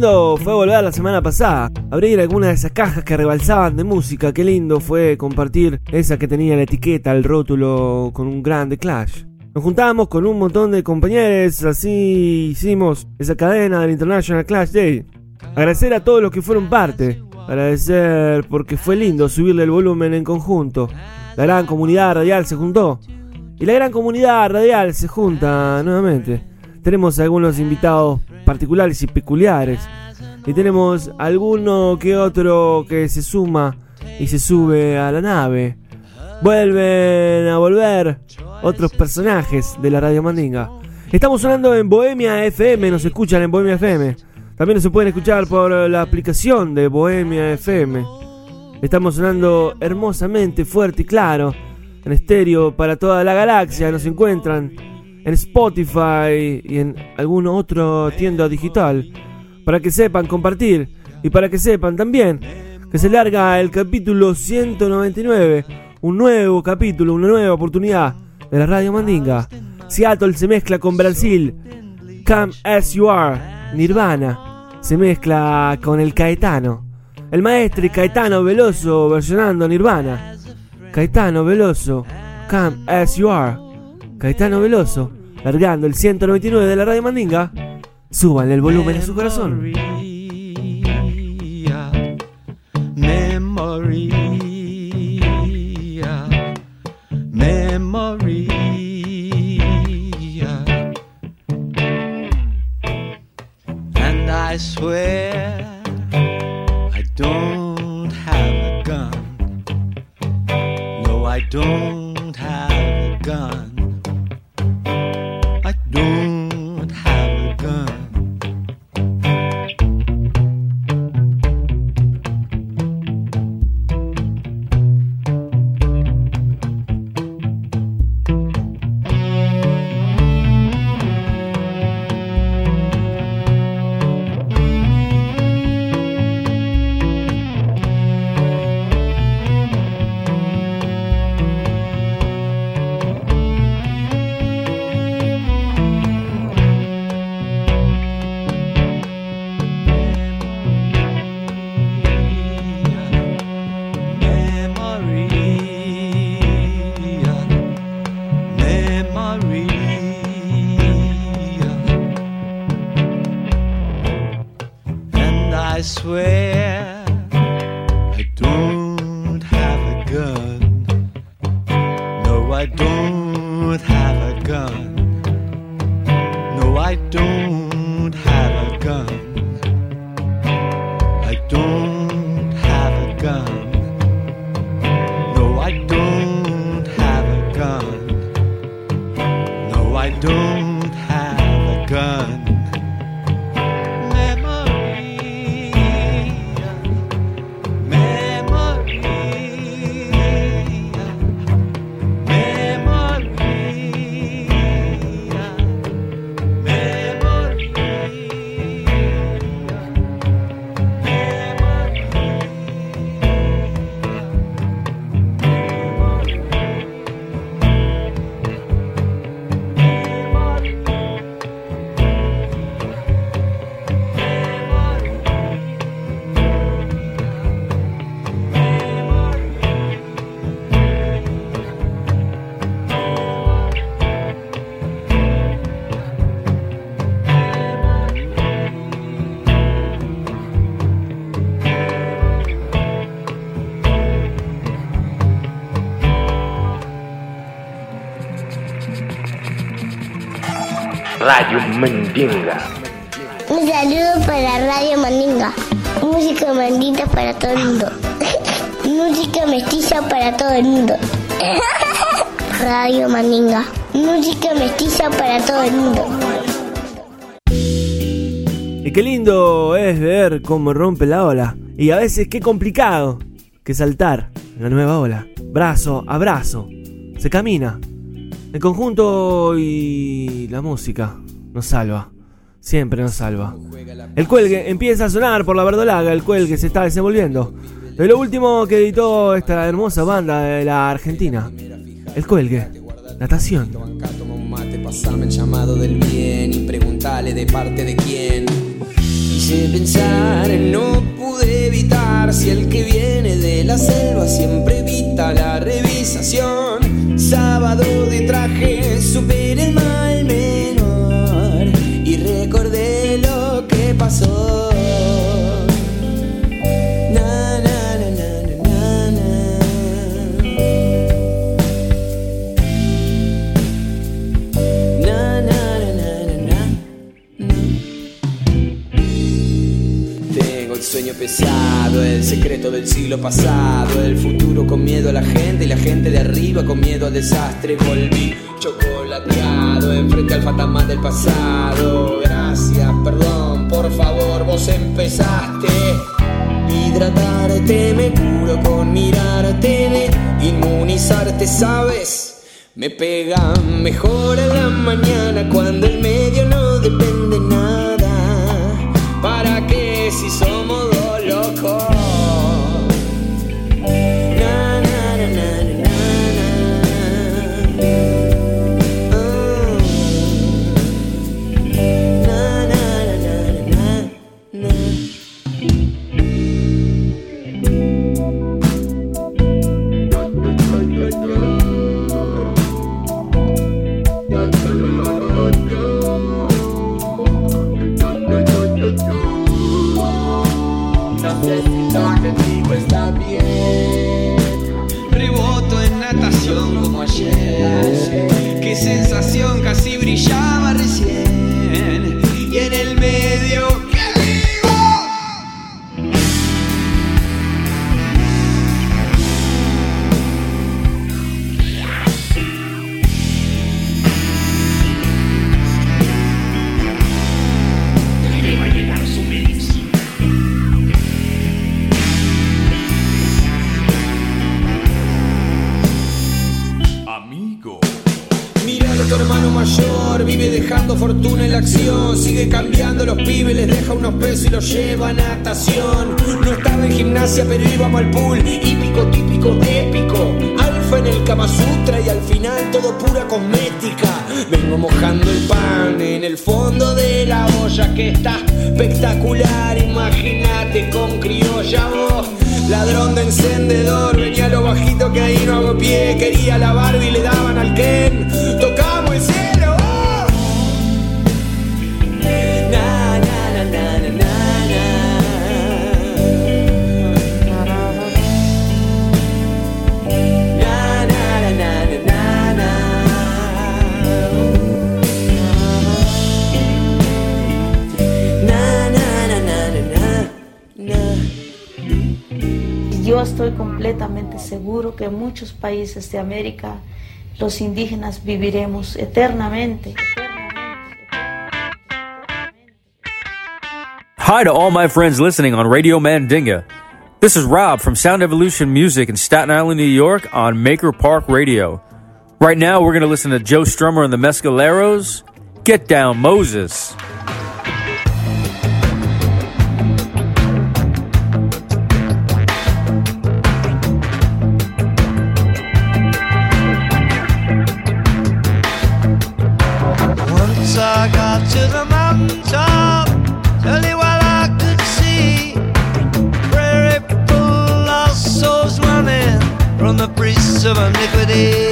Fue volver la semana pasada, abrir alguna de esas cajas que rebalsaban de música, qué lindo fue compartir esa que tenía la etiqueta, el rótulo con un grande Clash. Nos juntamos con un montón de compañeros, así hicimos esa cadena del International Clash Day. Agradecer a todos los que fueron parte, agradecer porque fue lindo subirle el volumen en conjunto. La gran comunidad radial se juntó y la gran comunidad radial se junta nuevamente. Tenemos algunos invitados particulares y peculiares. Y tenemos alguno que otro que se suma y se sube a la nave. Vuelven a volver otros personajes de la Radio Mandinga. Estamos sonando en Bohemia FM, nos escuchan en Bohemia FM. También se pueden escuchar por la aplicación de Bohemia FM. Estamos sonando hermosamente, fuerte y claro. En estéreo para toda la galaxia. Nos encuentran en Spotify y en alguna otra tienda digital. Para que sepan compartir. Y para que sepan también que se larga el capítulo 199. Un nuevo capítulo, una nueva oportunidad de la Radio Mandinga. Seattle se mezcla con Brasil. Come as you are. Nirvana se mezcla con el Caetano. El maestro Caetano Veloso versionando Nirvana. Caetano Veloso, Come As You Are. Caetano Veloso, largando el 199 de la Radio Mandinga. Súbanle el volumen a su corazón. Memoria. And I swear Mandinga. Un saludo para Radio Mandinga. Música mandita para todo el mundo. Música mestiza para todo el mundo. Radio Mandinga. Música mestiza para todo el mundo. Y qué lindo es ver cómo rompe la ola. Y a veces qué complicado que saltar la nueva ola. Brazo a brazo. Se camina. El conjunto y la música nos salva. Siempre nos salva. El cuelgue empieza a sonar por la verdolaga. El cuelgue se está desenvolviendo. De lo último que editó esta hermosa banda de la Argentina. El cuelgue. Natación. Pasame el llamado del bien y preguntale de parte de quién. Quise pensar, no pude evitar si el que viene de la selva siempre evita la revisación. Sábado de traje, superé el mal pesado, el secreto del siglo pasado, el futuro con miedo a la gente y la gente de arriba con miedo al desastre. Volví chocolateado enfrente al fantasma del pasado. Gracias, perdón, por favor, vos empezaste. Hidratarte me curo con mirarte, de inmunizarte, ¿sabes? Me pega mejor a la mañana cuando el medio no países de América, los indígenas viviremos eternamente. Hi to all my friends listening on Radio Mandinga. This is Rob from Sound Evolution Music in Staten Island, New York on Maker Park Radio. Right now, we're going to listen to Joe Strummer and the Mescaleros. Get down, Moses. of iniquity.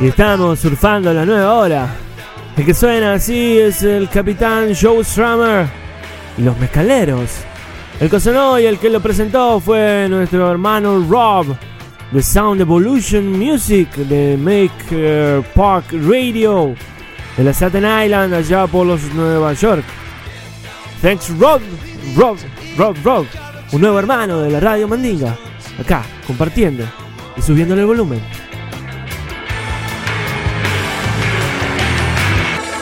Y estamos surfando la nueva hora. El que suena así es el capitán Joe Strummer y los mezcaleros. El que sonó y el que lo presentó fue nuestro hermano Rob de Sound Evolution Music de Maker eh, Park Radio de la Staten Island allá por los Nueva York. Thanks Rob, Rob, Rob, Rob, un nuevo hermano de la Radio Mandinga, acá compartiendo y subiéndole el volumen.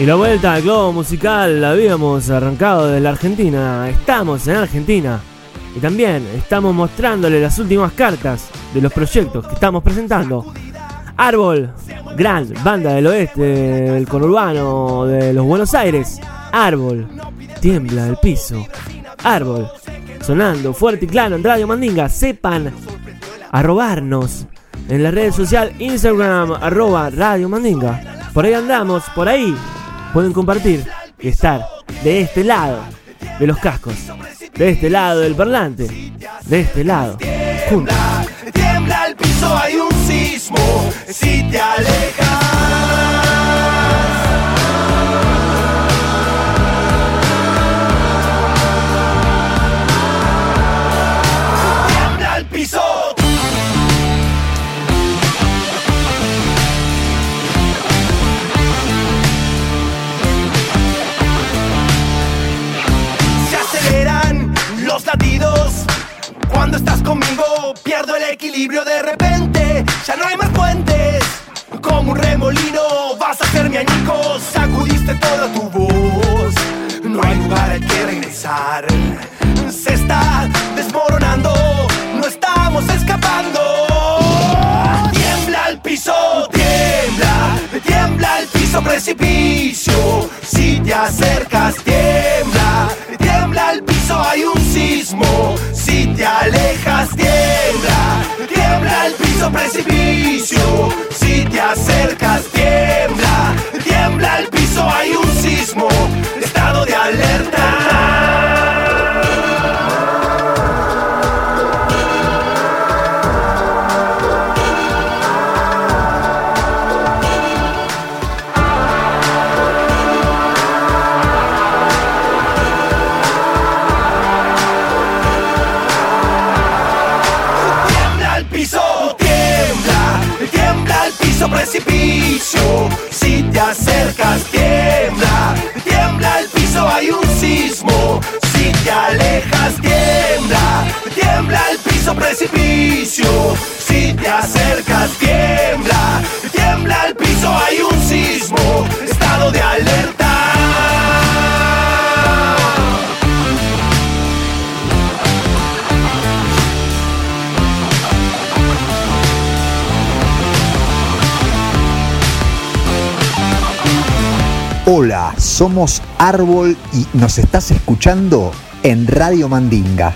Y la vuelta al globo musical la habíamos arrancado desde la Argentina. Estamos en Argentina. Y también estamos mostrándole las últimas cartas de los proyectos que estamos presentando. Árbol, gran banda del oeste, del conurbano de los Buenos Aires. Árbol, tiembla el piso. Árbol, sonando fuerte y claro en Radio Mandinga. Sepan arrobarnos en la red social Instagram, arroba Radio Mandinga. Por ahí andamos, por ahí pueden compartir y estar de este lado de los cascos, de este lado del parlante, de este lado, juntos. Tiembla el piso, hay un sismo. Si te alejas. Cuando estás conmigo pierdo el equilibrio de repente. Ya no hay más puentes Como un remolino vas a hacerme añicos Sacudiste toda tu voz No hay lugar al que regresar. Se está desmoronando No estamos escapando. Tiembla el piso, tiembla Tiembla el piso precipicio. Si te acercas tiembla precipicio. Si te acercas tiembla Tiembla el piso, hay un Si somos Árbol y nos estás escuchando en Radio Mandinga.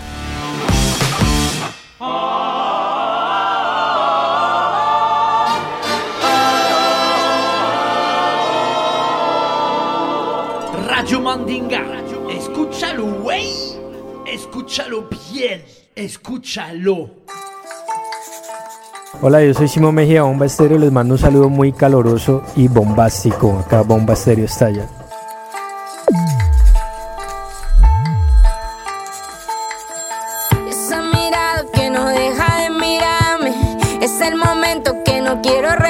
Radio Mandinga. Escúchalo, güey. Escúchalo bien. Escúchalo. Hola, yo soy Simón Mejía, Bomba Estéreo. Les mando un saludo muy caloroso y bombástico. Acá Bomba Estéreo está allá.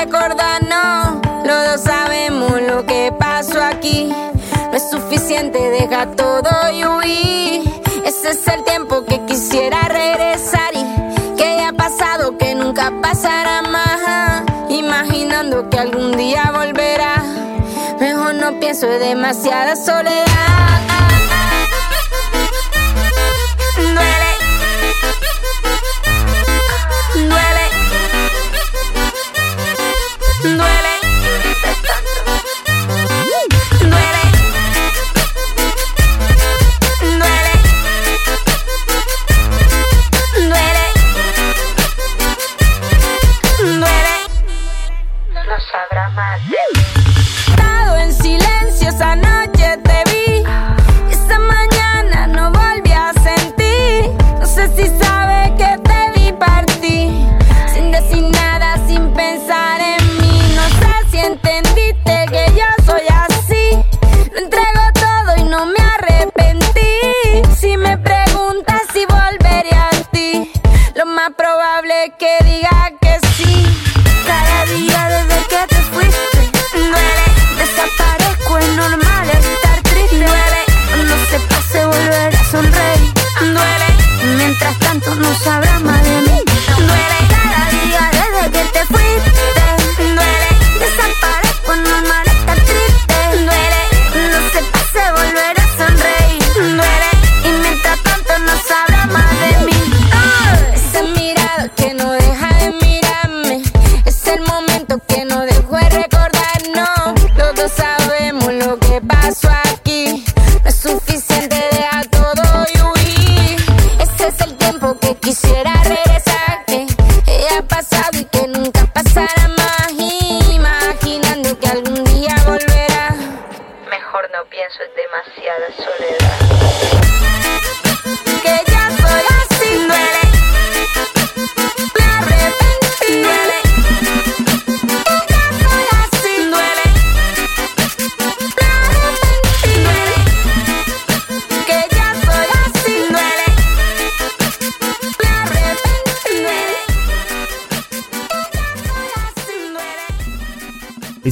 Quiero recordar, no. Los dos sabemos lo que pasó aquí. No es suficiente, deja todo y huir Ese es el tiempo que quisiera regresar y Que ha pasado, que nunca pasará más. Imaginando que algún día volverá. Mejor no pienso, es demasiada soledad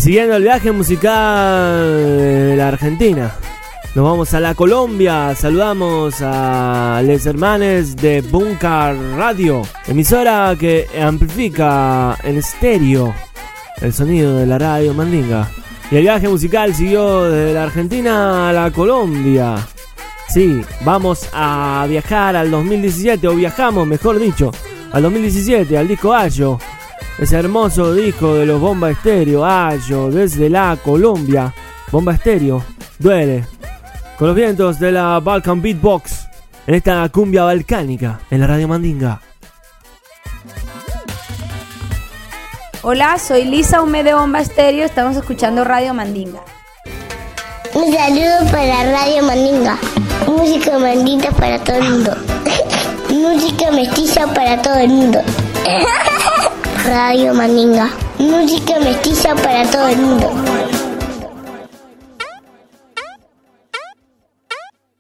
siguiendo el viaje musical de la Argentina, nos vamos a la Colombia. Saludamos a los hermanos de Bunker Radio, emisora que amplifica en estéreo el sonido de la radio Mandinga. Y el viaje musical siguió desde la Argentina a la Colombia. Sí, vamos a viajar al 2017, o viajamos, mejor dicho, al 2017, al disco Ayo. Ese hermoso disco de los Bomba Estéreo, Ayo, desde la Colombia. Bomba Estéreo, duele. Con los vientos de la Balkan Beatbox, en esta cumbia balcánica, en la radio Mandinga. Hola, soy Lisa Hume de Bomba Estéreo. Estamos escuchando Radio Mandinga. Un saludo para Radio Mandinga. Música mandita para todo el mundo. Música mestiza para todo el mundo. Radio Mandinga. Música mestiza para todo el mundo.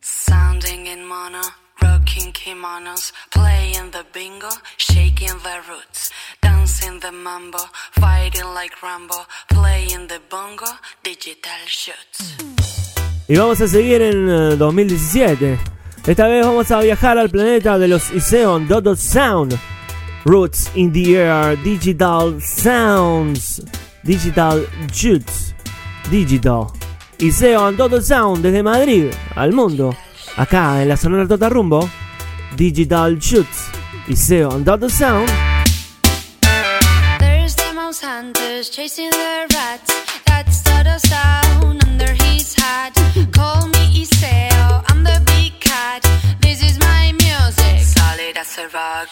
Sounding in mono, rocking kimonos, playing the bingo, shaking the roots, dancing the mambo, fighting like Rambo, playing the bongo, digital shots. Y vamos a seguir en eh, 2017. Esta vez vamos a viajar al planeta de los Iseon Dodo Sound. Roots in the Air, Digital Sounds, Digital Shoots, Digital. Iseon Dodo Sound desde Madrid al mundo. Acá en la Sonora Tota Rumbo. Digital Shoots. Iseon Dodo Sound. There's the mouse hunters chasing the rats. That's the sound under his hat. Call me Iseo, I'm the big cat. This is my music. Solid as a rock.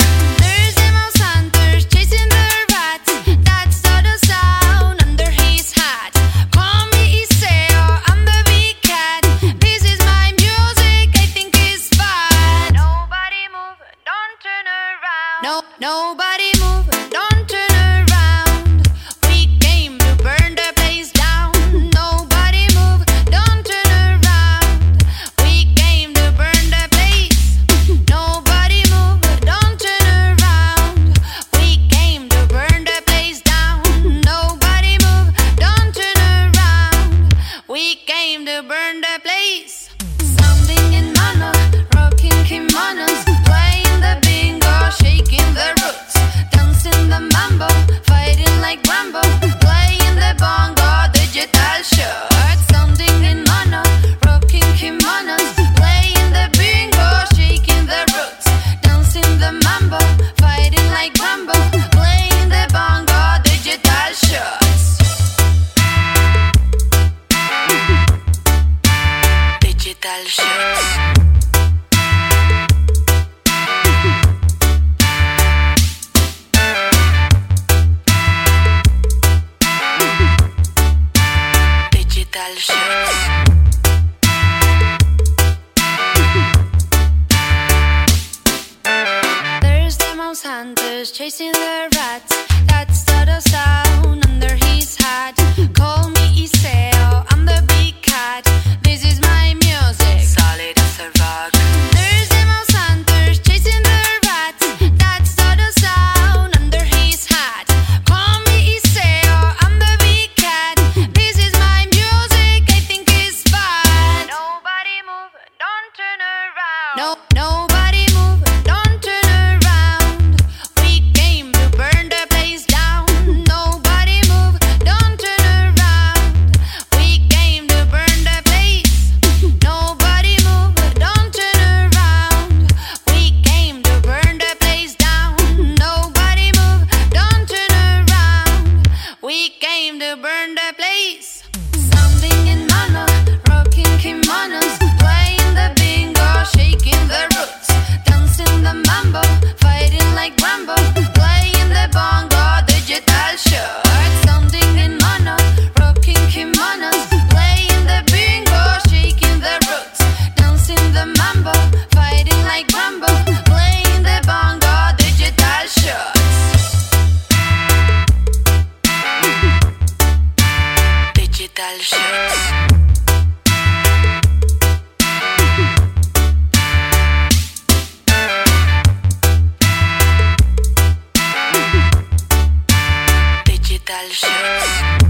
Yeah.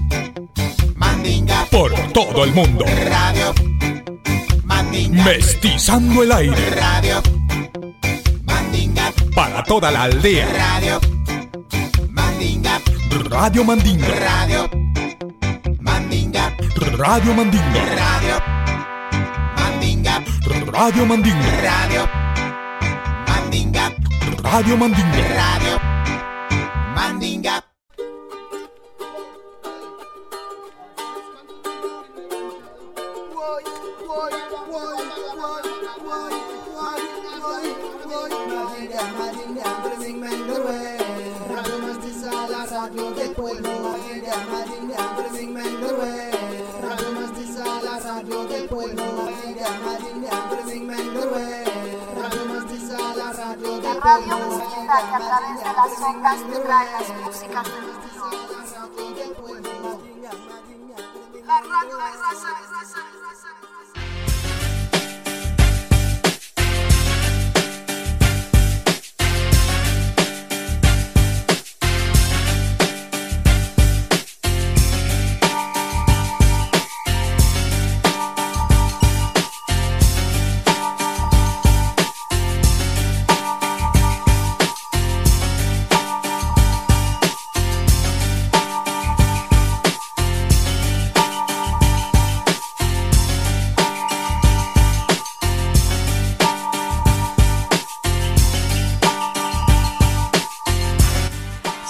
Por todo el mundo. Radio Mandinga. Mestizando el aire. Radio Mandinga. Para toda la aldea. Radio Mandinga. Radio Mandinga. Radio Mandinga. Radio Mandinga. Radio Mandinga. Radio Mandinga. Radio Mandinga. Radio Mandinga. Radio sabios del pueblo, en Radio Mestiza, la radio del pueblo, aire amarillo, presinme en Noruega. Radio Mestiza, la radio del pueblo, aire amarillo, presinme en Noruega. La radio de las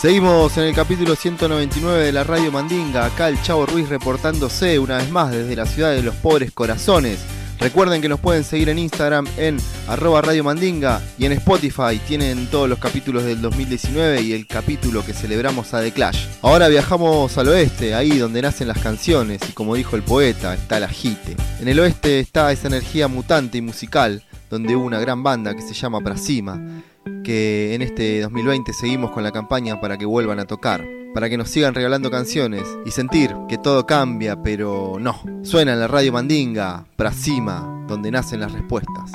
Seguimos en el capítulo 199 de la Radio Mandinga. Acá el Chavo Ruiz reportándose una vez más desde la ciudad de los pobres corazones. Recuerden que nos pueden seguir en Instagram en arroba Radio Mandinga y en Spotify tienen todos los capítulos del 2019 y el capítulo que celebramos a The Clash. Ahora viajamos al oeste, ahí donde nacen las canciones y como dijo el poeta, está la jite. En el oeste está esa energía mutante y musical, donde hubo una gran banda que se llama Prasima, que en este 2020 seguimos con la campaña para que vuelvan a tocar, para que nos sigan regalando canciones y sentir que todo cambia, pero no. Suena en la radio Mandinga, Prasima, donde nacen las respuestas.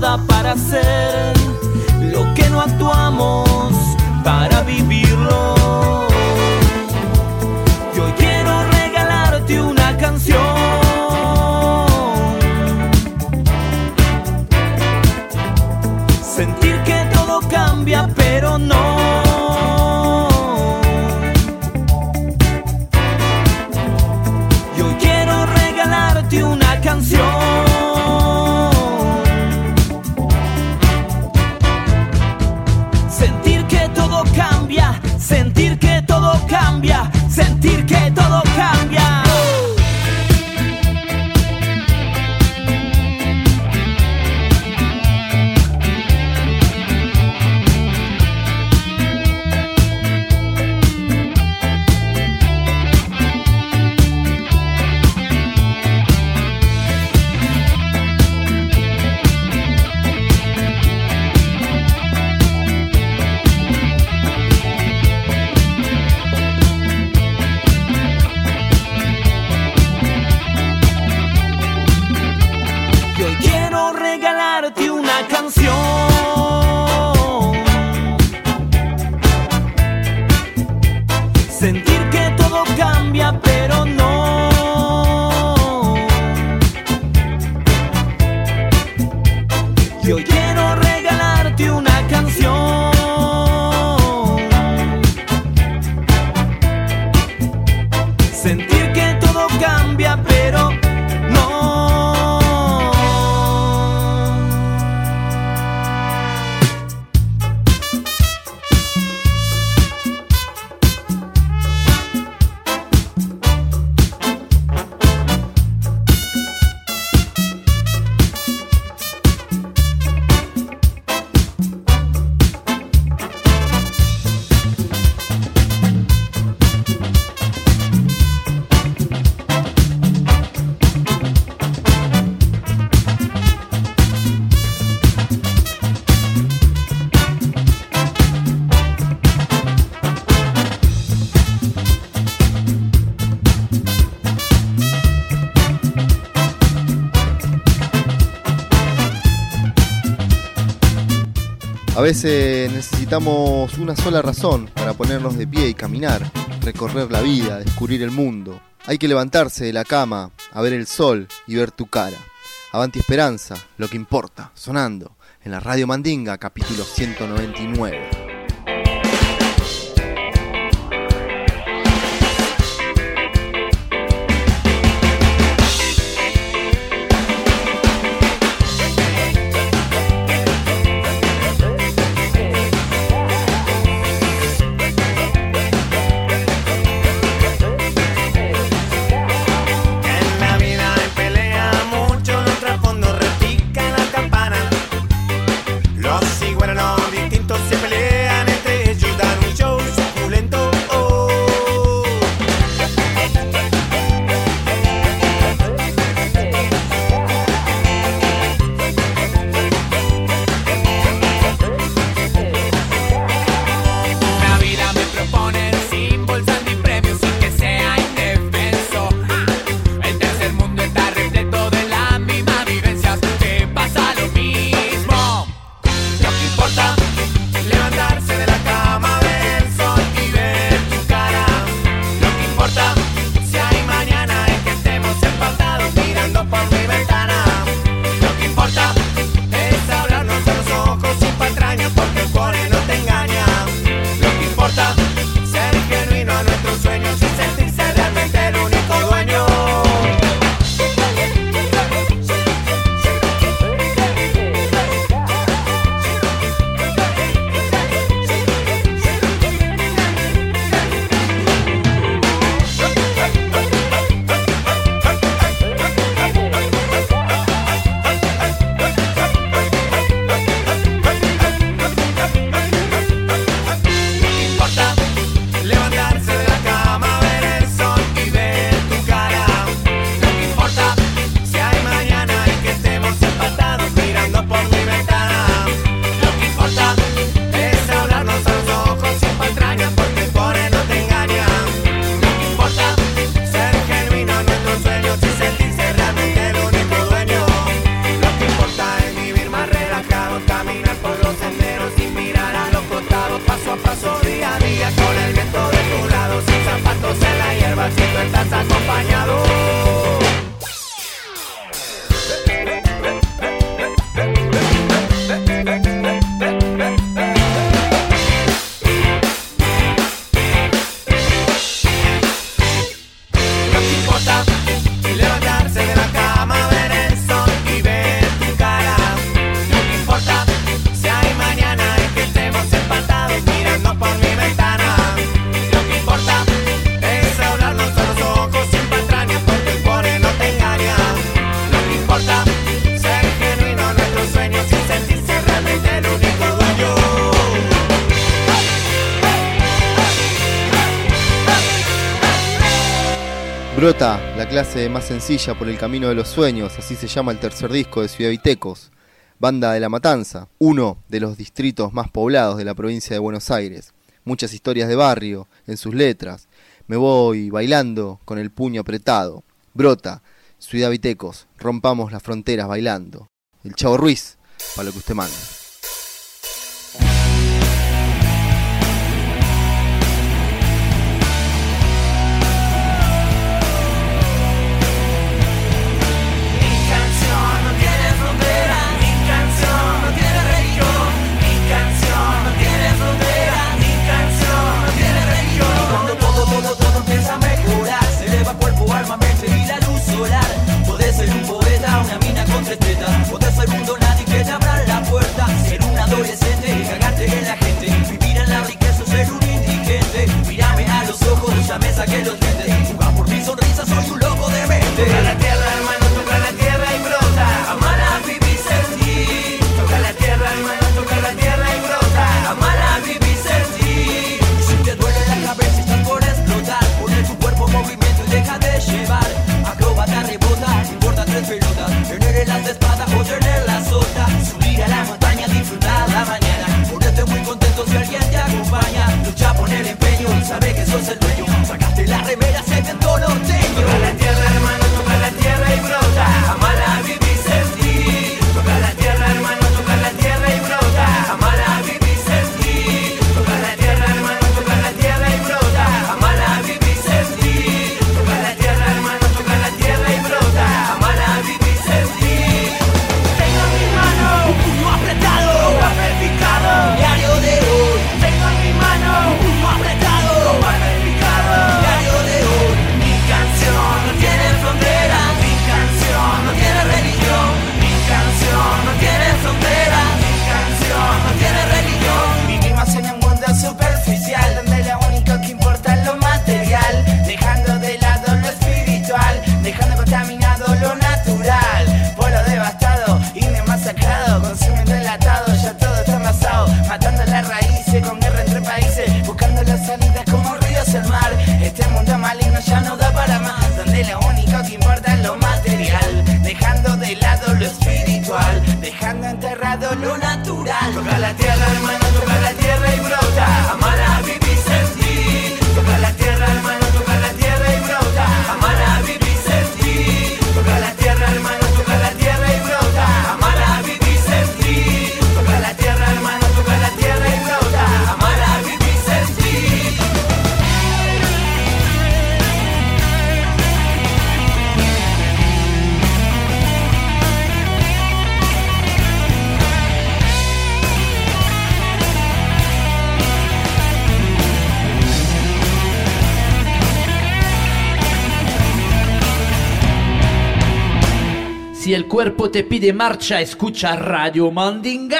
nada para hacer. A veces necesitamos una sola razón para ponernos de pie y caminar, recorrer la vida, descubrir el mundo. Hay que levantarse de la cama, a ver el sol y ver tu cara. Avanti Esperanza, lo que importa, sonando, en la Radio Mandinga, capítulo 199. Brota la clase más sencilla por el camino de los sueños, así se llama el tercer disco de Ciudad Vitecos, banda de La Matanza, uno de los distritos más poblados de la provincia de Buenos Aires. Muchas historias de barrio en sus letras. Me voy bailando con el puño apretado. Brota, Ciudad Vitecos, rompamos las fronteras bailando. El Chavo Ruiz, para lo que usted manda. el cuerpo te pide marcha, escucha Radio Mandinga.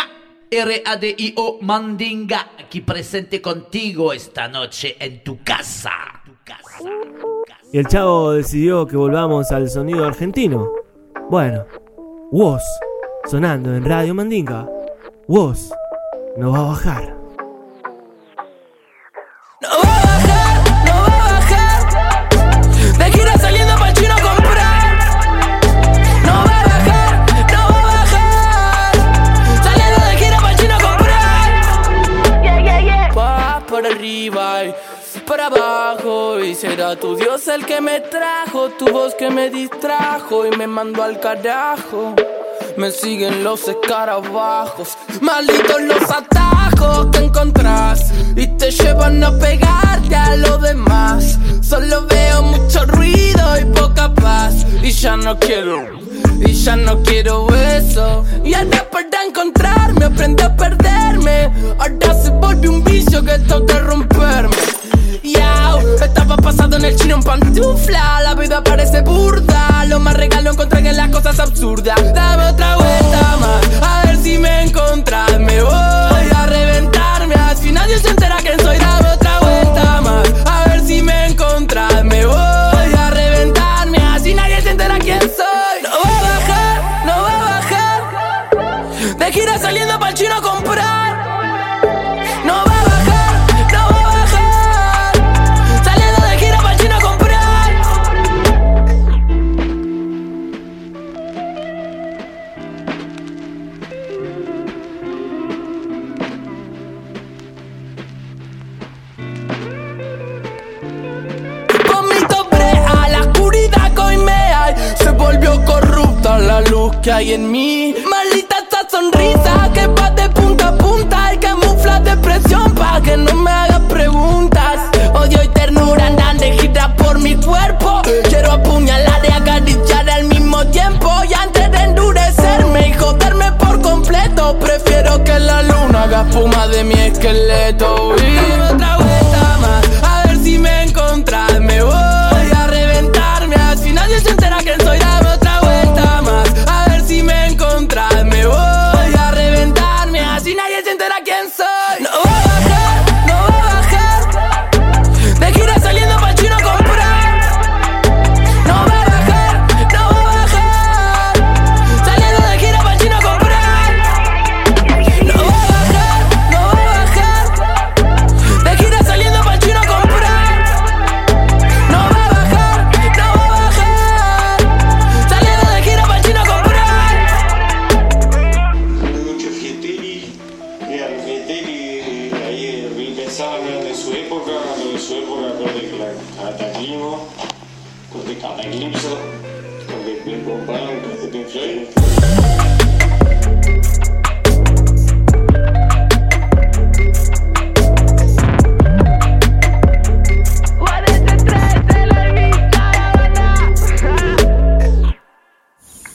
R-A-D-I-O Mandinga, aquí presente contigo esta noche en tu casa. Tu casa. Y el chavo decidió que volvamos al sonido argentino. Bueno, vos, sonando en Radio Mandinga, vos no va a bajar. Tu Dios el que me trajo, tu voz que me distrajo y me mandó al carajo. Me siguen los escarabajos, malditos los atajos que encontrás y te llevan a pegarte a lo demás. Solo veo mucho ruido y poca paz y ya no quiero. Y ya no quiero eso. Y al despertar encontrarme Aprendí a perderme. Ahora se volvió un vicio que toca romperme. Yo Estaba pasado en el chino en pantufla. La vida parece burda. Lo más regalo encontré en las cosas absurdas. Dame otra vuelta más A ver si me encontrás. Me voy a reventarme. Así nadie se entera que soy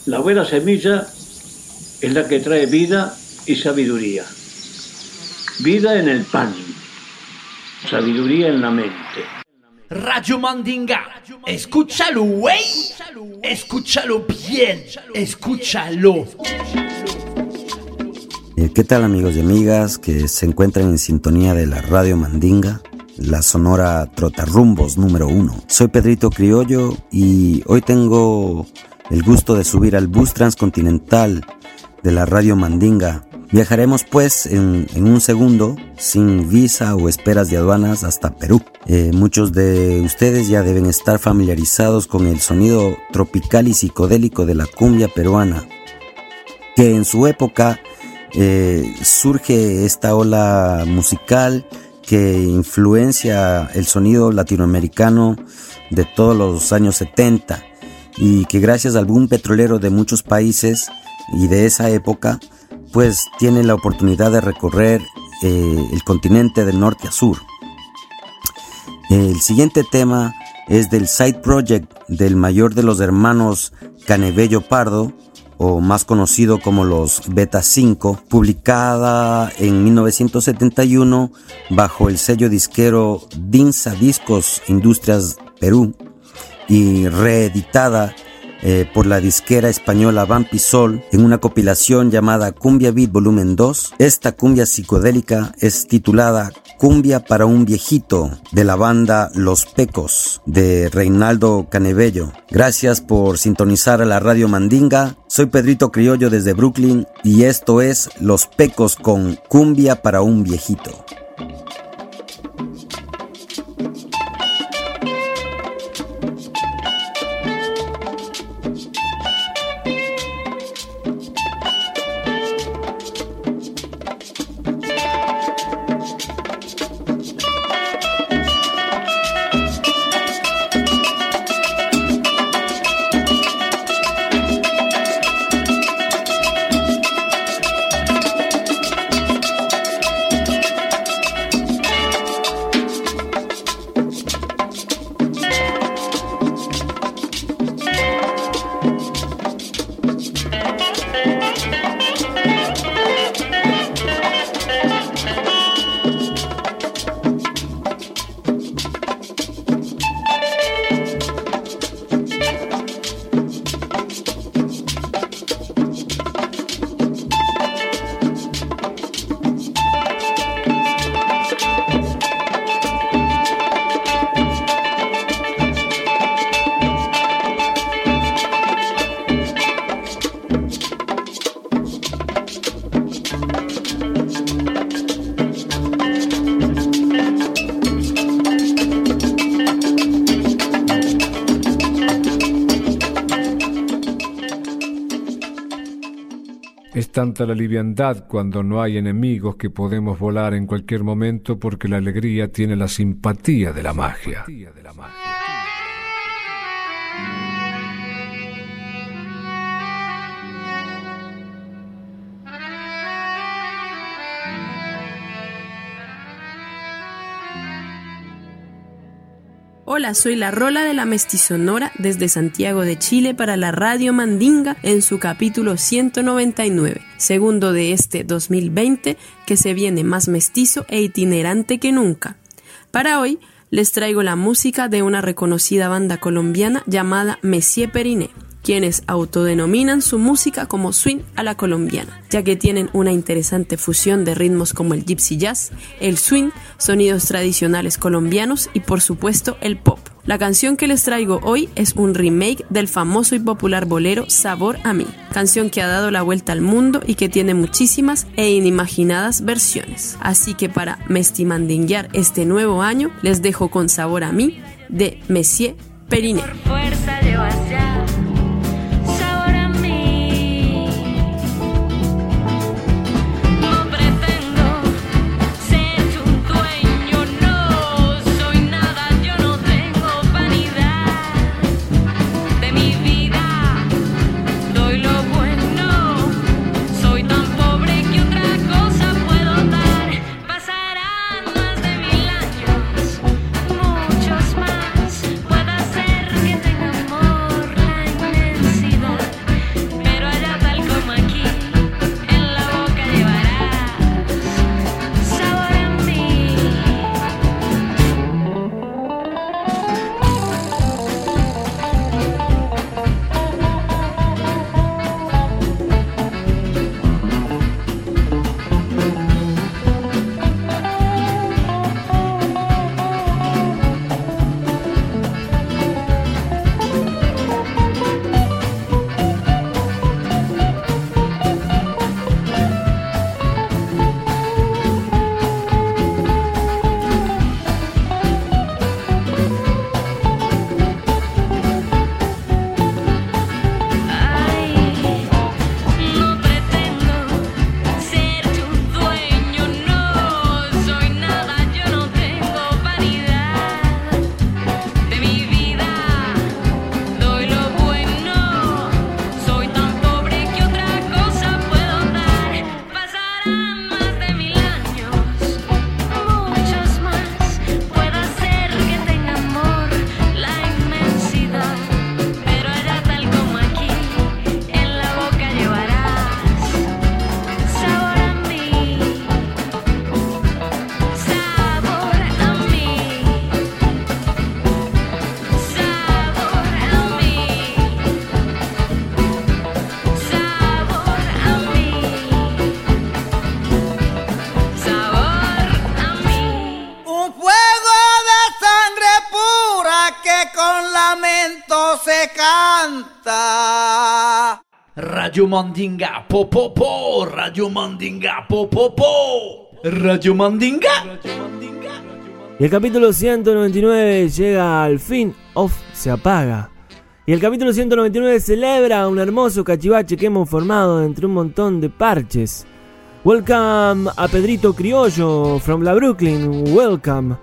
La buena semilla es la que trae vida y sabiduría. Vida en el pan, sabiduría en la mente. Radio Mandinga, escúchalo, güey. Escúchalo bien, escúchalo. Eh, ¿Qué tal amigos y amigas que se encuentran en sintonía de la Radio Mandinga? La sonora Trotarrumbos número uno. Soy Pedrito Criollo y hoy tengo el gusto de subir al bus transcontinental de la Radio Mandinga. Viajaremos pues en, un segundo, sin visa o esperas de aduanas, hasta Perú. Eh, muchos de ustedes ya deben estar familiarizados con el sonido tropical y psicodélico de la cumbia peruana, que en su época eh, surge esta ola musical que influencia el sonido latinoamericano de todos los años 70 y que gracias al boom petrolero de muchos países y de esa época, pues tiene la oportunidad de recorrer eh, el continente de norte a sur. El siguiente tema es del side project del mayor de los hermanos Canebello Pardo, o más conocido como los Beta 5, publicada en 1971 bajo el sello disquero Dinsa Discos Industrias Perú y reeditada eh, por la disquera española Vampisol en una compilación llamada Cumbia Beat Volumen 2. Esta cumbia psicodélica es titulada Cumbia para un viejito de la banda Los Pecos de Reinaldo Canebello. Gracias por sintonizar a la radio Mandinga. Soy Pedrito Criollo desde Brooklyn y esto es Los Pecos con Cumbia para un viejito. Es tanta la liviandad cuando no hay enemigos que podemos volar en cualquier momento porque la alegría tiene la simpatía de la magia. Hola, soy la Rola de la Mestizonora desde Santiago de Chile para la Radio Mandinga en su capítulo 199, segundo de este 2020 que se viene más mestizo e itinerante que nunca. Para hoy les traigo la música de una reconocida banda colombiana llamada Messier Periné quienes autodenominan su música como swing a la colombiana, ya que tienen una interesante fusión de ritmos como el gypsy jazz, el swing, sonidos tradicionales colombianos y por supuesto el pop. La canción que les traigo hoy es un remake del famoso y popular bolero Sabor a mí, canción que ha dado la vuelta al mundo y que tiene muchísimas e inimaginadas versiones. Así que para mestimandinguear este nuevo año, les dejo con Sabor a mí de Messier Periné. Radio Mandinga, po po Radio Mandinga, po po, Radio Mandinga. Y el capítulo 199 llega al fin, off se apaga. Y el capítulo 199 celebra un hermoso cachivache que hemos formado entre un montón de parches. Welcome a Pedrito Criollo from la Brooklyn. Welcome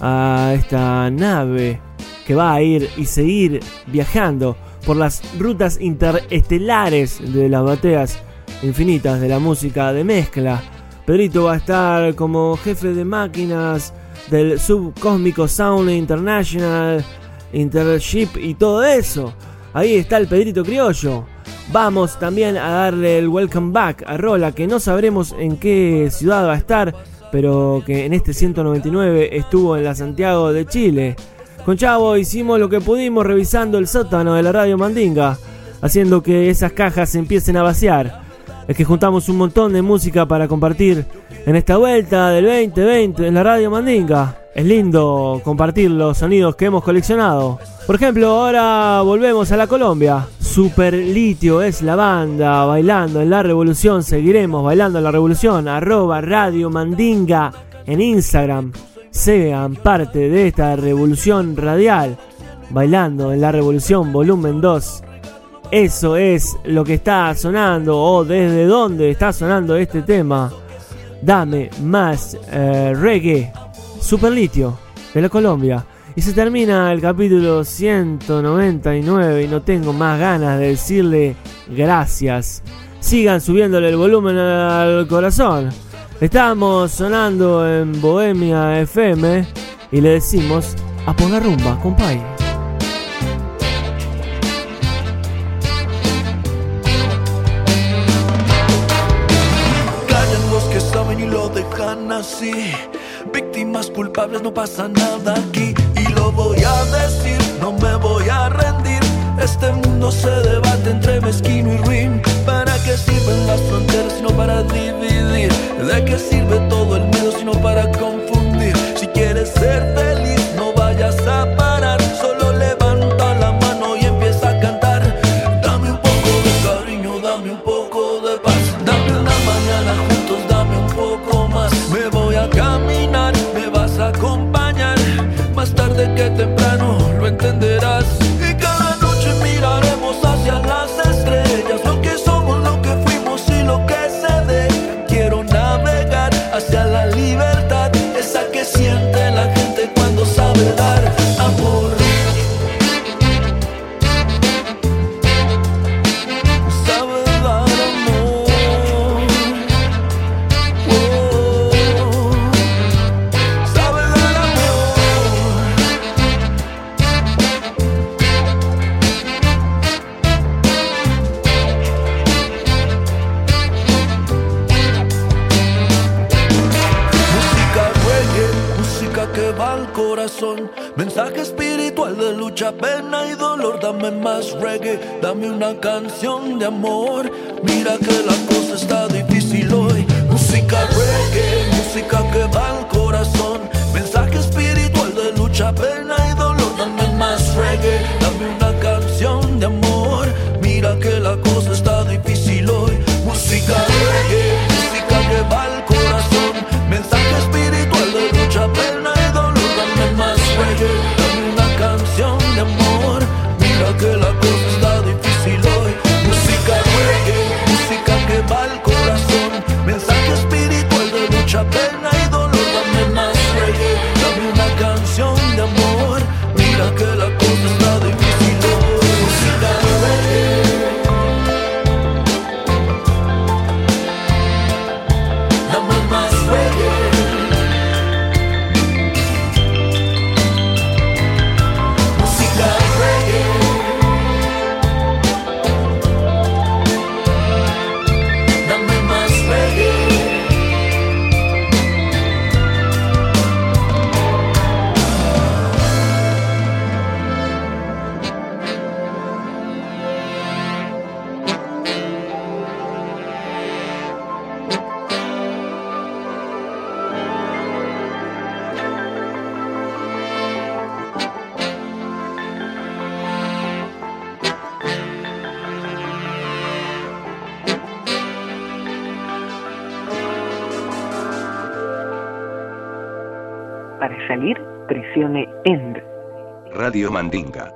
a esta nave que va a ir y seguir viajando por las rutas interestelares de las bateas infinitas de la música de mezcla. Pedrito va a estar como jefe de máquinas del subcósmico Sound International, Intership y todo eso. Ahí está el Pedrito Criollo. Vamos también a darle el welcome back a Rola, que no sabremos en qué ciudad va a estar, pero que en este 199 estuvo en la Santiago de Chile. Con Chavo hicimos lo que pudimos revisando el sótano de la radio Mandinga, haciendo que esas cajas se empiecen a vaciar. Es que juntamos un montón de música para compartir en esta vuelta del 2020 en la radio Mandinga. Es lindo compartir los sonidos que hemos coleccionado. Por ejemplo, ahora volvemos a la Colombia. Super Litio es la banda bailando en la revolución. Seguiremos bailando en la revolución. Arroba Radio Mandinga en Instagram. Sean parte de esta revolución radial. Bailando en la revolución volumen 2. Eso es lo que está sonando o desde dónde está sonando este tema. Dame más eh, reggae. Super Litio de la Colombia. Y se termina el capítulo 199 y no tengo más ganas de decirle gracias. Sigan subiéndole el volumen al corazón. Estamos sonando en Bohemia FM y le decimos a por la rumba, compay. Callan los que saben y lo dejan así. Víctimas culpables, no pasa nada aquí. Y lo voy a decir, no me voy a rendir. Este mundo se debe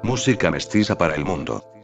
Música mestiza para el mundo.